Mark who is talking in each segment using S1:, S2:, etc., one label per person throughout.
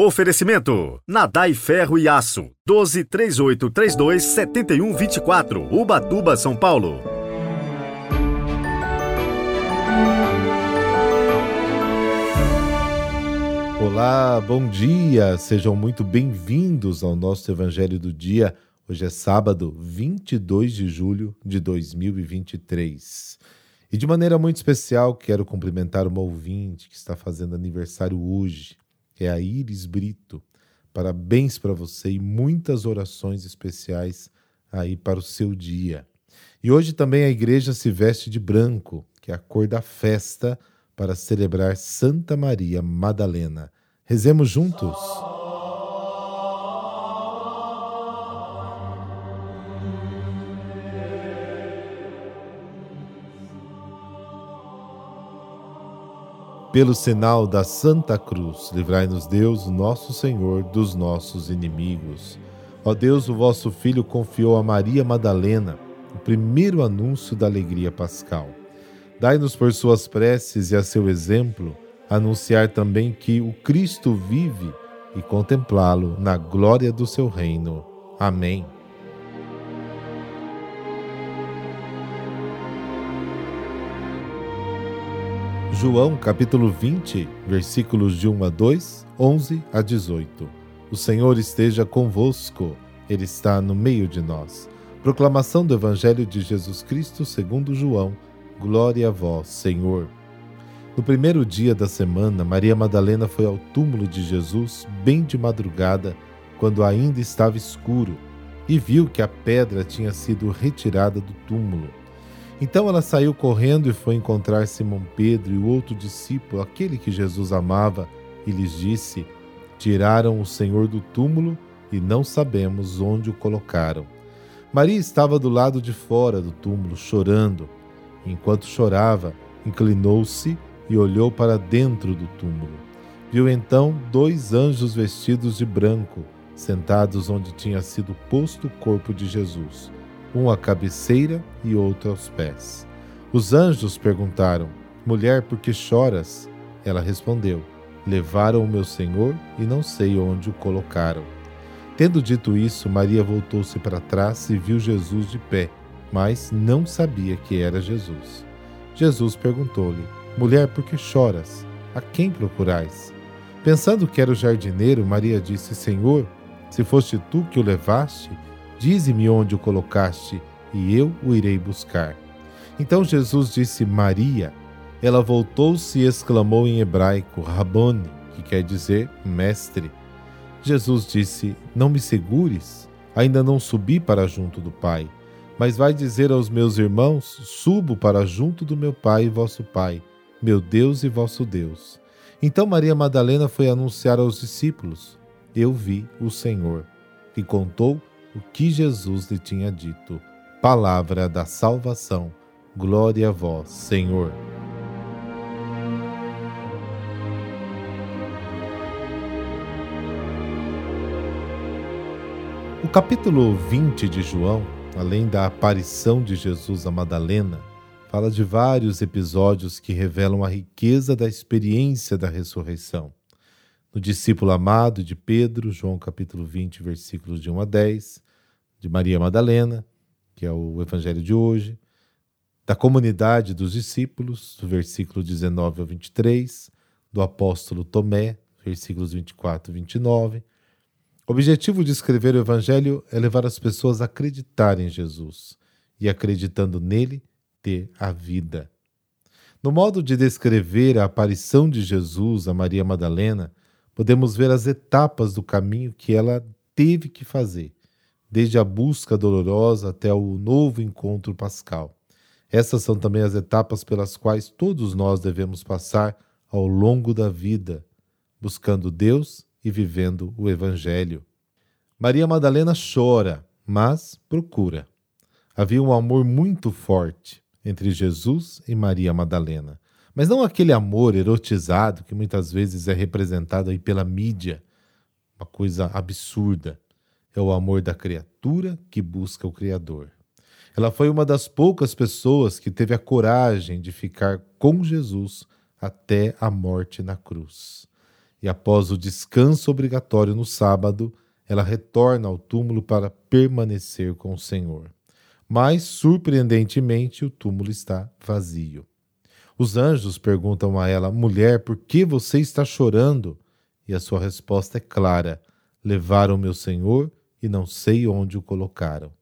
S1: Oferecimento: Nadai Ferro e Aço. 12 3832 7124. Ubatuba, São Paulo.
S2: Olá, bom dia. Sejam muito bem-vindos ao nosso Evangelho do Dia. Hoje é sábado, 22 de julho de 2023. E de maneira muito especial, quero cumprimentar uma ouvinte que está fazendo aniversário hoje é a Iris Brito. Parabéns para você e muitas orações especiais aí para o seu dia. E hoje também a igreja se veste de branco, que é a cor da festa, para celebrar Santa Maria Madalena. Rezemos juntos. Pelo sinal da Santa Cruz, livrai-nos Deus, nosso Senhor, dos nossos inimigos. Ó Deus, o vosso Filho confiou a Maria Madalena o primeiro anúncio da alegria pascal. Dai-nos por suas preces e a seu exemplo anunciar também que o Cristo vive e contemplá-lo na glória do seu reino. Amém. João capítulo 20, versículos de 1 a 2, 11 a 18. O Senhor esteja convosco, Ele está no meio de nós. Proclamação do Evangelho de Jesus Cristo segundo João. Glória a vós, Senhor. No primeiro dia da semana, Maria Madalena foi ao túmulo de Jesus bem de madrugada, quando ainda estava escuro, e viu que a pedra tinha sido retirada do túmulo. Então ela saiu correndo e foi encontrar Simão Pedro e o outro discípulo, aquele que Jesus amava, e lhes disse: Tiraram o Senhor do túmulo e não sabemos onde o colocaram. Maria estava do lado de fora do túmulo, chorando. Enquanto chorava, inclinou-se e olhou para dentro do túmulo. Viu então dois anjos vestidos de branco, sentados onde tinha sido posto o corpo de Jesus um à cabeceira e outro aos pés. Os anjos perguntaram: Mulher, por que choras? Ela respondeu: Levaram o meu senhor e não sei onde o colocaram. Tendo dito isso, Maria voltou-se para trás e viu Jesus de pé, mas não sabia que era Jesus. Jesus perguntou-lhe: Mulher, por que choras? A quem procurais? Pensando que era o jardineiro, Maria disse: Senhor, se foste tu que o levaste, Dize-me onde o colocaste, e eu o irei buscar. Então Jesus disse Maria. Ela voltou-se e exclamou em hebraico, Rabone, que quer dizer mestre. Jesus disse: Não me segures, ainda não subi para junto do Pai. Mas vai dizer aos meus irmãos: Subo para junto do meu Pai e vosso Pai, meu Deus e vosso Deus. Então Maria Madalena foi anunciar aos discípulos: Eu vi o Senhor. E contou o que Jesus lhe tinha dito. Palavra da salvação. Glória a vós, Senhor. O capítulo 20 de João, além da aparição de Jesus a Madalena, fala de vários episódios que revelam a riqueza da experiência da ressurreição no discípulo amado de Pedro, João capítulo 20, versículos de 1 a 10, de Maria Madalena, que é o evangelho de hoje, da comunidade dos discípulos, do versículo 19 ao 23, do apóstolo Tomé, versículos 24 e 29. O objetivo de escrever o evangelho é levar as pessoas a acreditar em Jesus e, acreditando nele, ter a vida. No modo de descrever a aparição de Jesus a Maria Madalena, podemos ver as etapas do caminho que ela teve que fazer, desde a busca dolorosa até o novo encontro pascal. Essas são também as etapas pelas quais todos nós devemos passar ao longo da vida, buscando Deus e vivendo o Evangelho. Maria Madalena chora, mas procura. Havia um amor muito forte entre Jesus e Maria Madalena. Mas não aquele amor erotizado que muitas vezes é representado aí pela mídia, uma coisa absurda. É o amor da criatura que busca o Criador. Ela foi uma das poucas pessoas que teve a coragem de ficar com Jesus até a morte na cruz. e após o descanso obrigatório no sábado, ela retorna ao túmulo para permanecer com o Senhor. Mas, surpreendentemente, o túmulo está vazio. Os anjos perguntam a ela: Mulher, por que você está chorando? E a sua resposta é clara: Levaram meu Senhor e não sei onde o colocaram.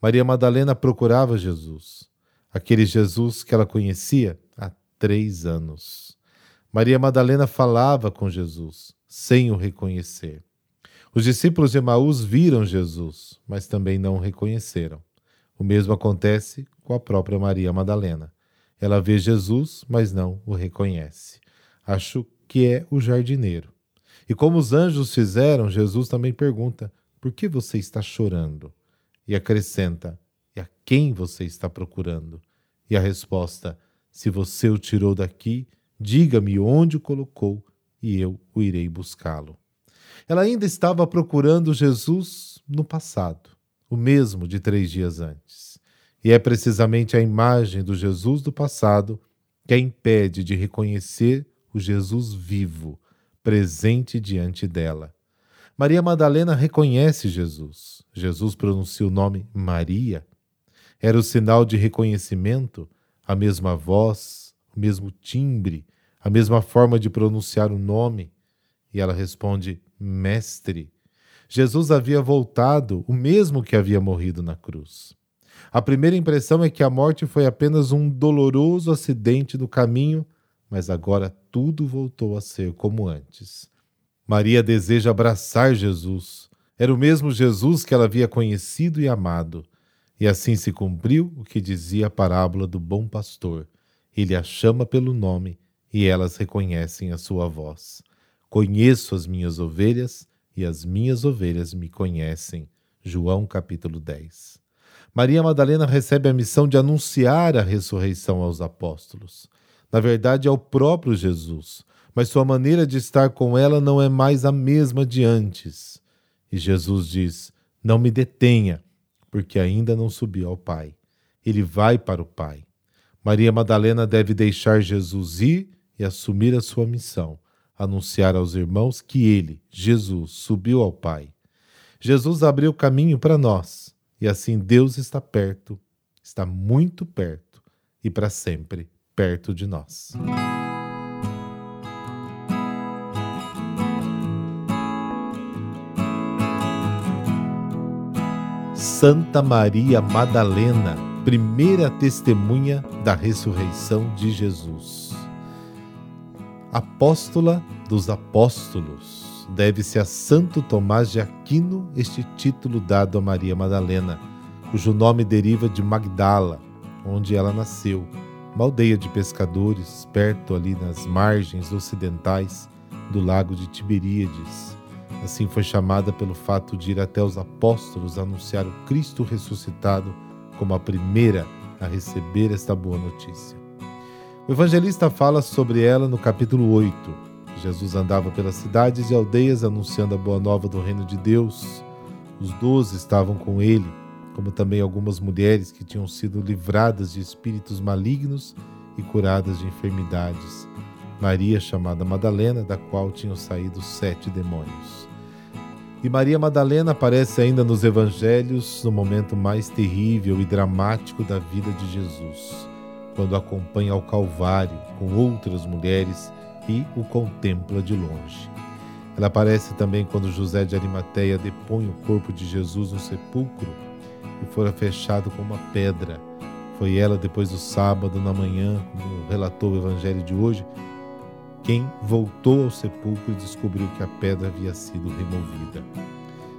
S2: Maria Madalena procurava Jesus, aquele Jesus que ela conhecia há três anos. Maria Madalena falava com Jesus, sem o reconhecer. Os discípulos de Emaús viram Jesus, mas também não o reconheceram. O mesmo acontece com a própria Maria Madalena. Ela vê Jesus, mas não o reconhece. Acho que é o jardineiro. E como os anjos fizeram, Jesus também pergunta: Por que você está chorando? E acrescenta: E a quem você está procurando? E a resposta: Se você o tirou daqui, diga-me onde o colocou e eu o irei buscá-lo. Ela ainda estava procurando Jesus no passado, o mesmo de três dias antes. E é precisamente a imagem do Jesus do passado que a impede de reconhecer o Jesus vivo, presente diante dela. Maria Madalena reconhece Jesus. Jesus pronuncia o nome Maria. Era o sinal de reconhecimento, a mesma voz, o mesmo timbre, a mesma forma de pronunciar o nome. E ela responde: Mestre. Jesus havia voltado, o mesmo que havia morrido na cruz. A primeira impressão é que a morte foi apenas um doloroso acidente do caminho, mas agora tudo voltou a ser como antes. Maria deseja abraçar Jesus. Era o mesmo Jesus que ela havia conhecido e amado. E assim se cumpriu o que dizia a parábola do bom pastor. Ele a chama pelo nome e elas reconhecem a sua voz. Conheço as minhas ovelhas e as minhas ovelhas me conhecem. João capítulo 10. Maria Madalena recebe a missão de anunciar a ressurreição aos apóstolos. Na verdade, é o próprio Jesus, mas sua maneira de estar com ela não é mais a mesma de antes. E Jesus diz: Não me detenha, porque ainda não subiu ao Pai. Ele vai para o Pai. Maria Madalena deve deixar Jesus ir e assumir a sua missão, anunciar aos irmãos que ele, Jesus, subiu ao Pai. Jesus abriu caminho para nós e assim Deus está perto, está muito perto e para sempre perto de nós. Santa Maria Madalena, primeira testemunha da ressurreição de Jesus. Apóstola dos Apóstolos deve-se a Santo Tomás de Aquino este título dado a Maria Madalena, cujo nome deriva de Magdala, onde ela nasceu, uma aldeia de pescadores perto ali nas margens ocidentais do lago de Tiberíades. Assim foi chamada pelo fato de ir até os apóstolos anunciar o Cristo ressuscitado como a primeira a receber esta boa notícia. O evangelista fala sobre ela no capítulo 8, Jesus andava pelas cidades e aldeias anunciando a boa nova do reino de Deus. Os doze estavam com ele, como também algumas mulheres que tinham sido livradas de espíritos malignos e curadas de enfermidades. Maria, chamada Madalena, da qual tinham saído sete demônios. E Maria Madalena aparece ainda nos evangelhos no momento mais terrível e dramático da vida de Jesus, quando acompanha ao Calvário com outras mulheres e o contempla de longe. Ela aparece também quando José de Arimateia depõe o corpo de Jesus no sepulcro e fora fechado com uma pedra. Foi ela, depois do sábado, na manhã, como relatou o evangelho de hoje, quem voltou ao sepulcro e descobriu que a pedra havia sido removida.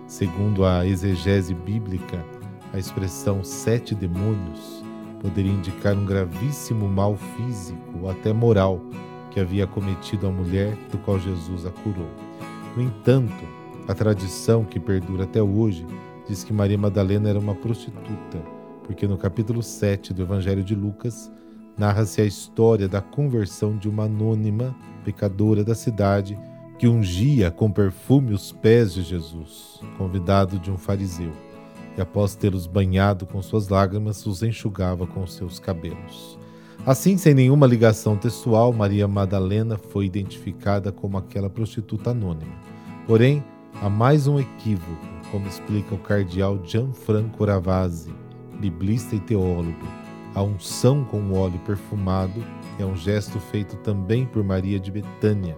S2: Segundo a exegese bíblica, a expressão sete demônios poderia indicar um gravíssimo mal físico ou até moral que havia cometido a mulher do qual Jesus a curou. No entanto, a tradição que perdura até hoje diz que Maria Madalena era uma prostituta, porque no capítulo 7 do Evangelho de Lucas narra-se a história da conversão de uma anônima pecadora da cidade que ungia com perfume os pés de Jesus, convidado de um fariseu, e após tê-los banhado com suas lágrimas, os enxugava com seus cabelos. Assim, sem nenhuma ligação textual, Maria Madalena foi identificada como aquela prostituta anônima. Porém, há mais um equívoco, como explica o cardeal Gianfranco Ravasi, biblista e teólogo. A unção com óleo perfumado é um gesto feito também por Maria de Betânia,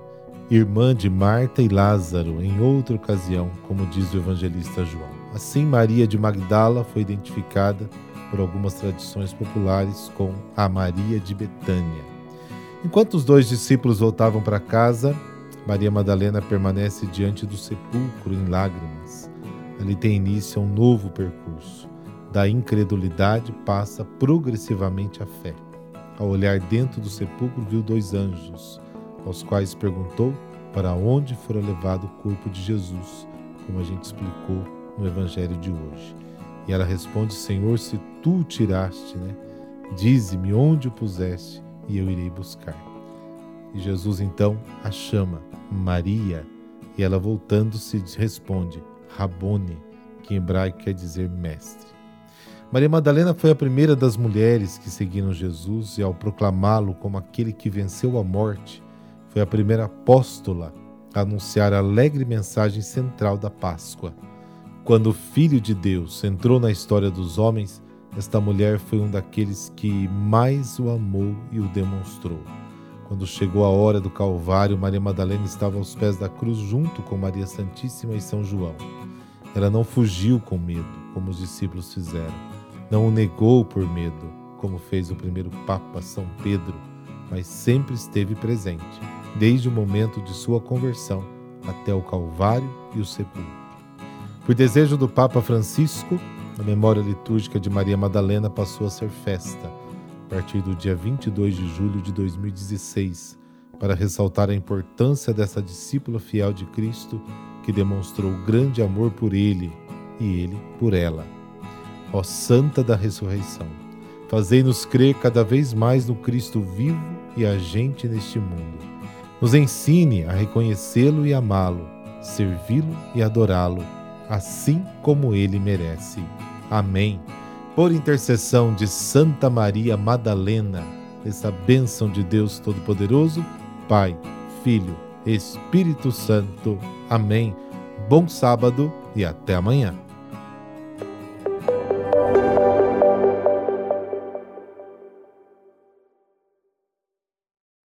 S2: irmã de Marta e Lázaro, em outra ocasião, como diz o evangelista João. Assim, Maria de Magdala foi identificada por algumas tradições populares com a Maria de Betânia. Enquanto os dois discípulos voltavam para casa, Maria Madalena permanece diante do sepulcro em lágrimas. Ali tem início um novo percurso. Da incredulidade passa progressivamente a fé. Ao olhar dentro do sepulcro, viu dois anjos, aos quais perguntou para onde fora levado o corpo de Jesus, como a gente explicou no Evangelho de hoje. E ela responde: Senhor, se tu o tiraste, né? Dize-me onde o puseste e eu irei buscar. E Jesus então a chama Maria, e ela voltando-se responde Rabone, que em hebraico quer dizer mestre. Maria Madalena foi a primeira das mulheres que seguiram Jesus e, ao proclamá-lo como aquele que venceu a morte, foi a primeira apóstola a anunciar a alegre mensagem central da Páscoa quando o Filho de Deus entrou na história dos homens, esta mulher foi um daqueles que mais o amou e o demonstrou. Quando chegou a hora do Calvário, Maria Madalena estava aos pés da cruz junto com Maria Santíssima e São João. Ela não fugiu com medo, como os discípulos fizeram. Não o negou por medo, como fez o primeiro Papa São Pedro, mas sempre esteve presente, desde o momento de sua conversão até o Calvário e o sepulcro. Por desejo do Papa Francisco, a memória litúrgica de Maria Madalena passou a ser festa, a partir do dia 22 de julho de 2016, para ressaltar a importância dessa discípula fiel de Cristo que demonstrou grande amor por Ele e Ele por ela. Ó Santa da Ressurreição, fazei-nos crer cada vez mais no Cristo vivo e agente neste mundo. Nos ensine a reconhecê-lo e amá-lo, servi-lo e adorá-lo assim como ele merece. Amém. Por intercessão de Santa Maria Madalena, essa bênção de Deus Todo-Poderoso, Pai, Filho, Espírito Santo. Amém. Bom sábado e até amanhã.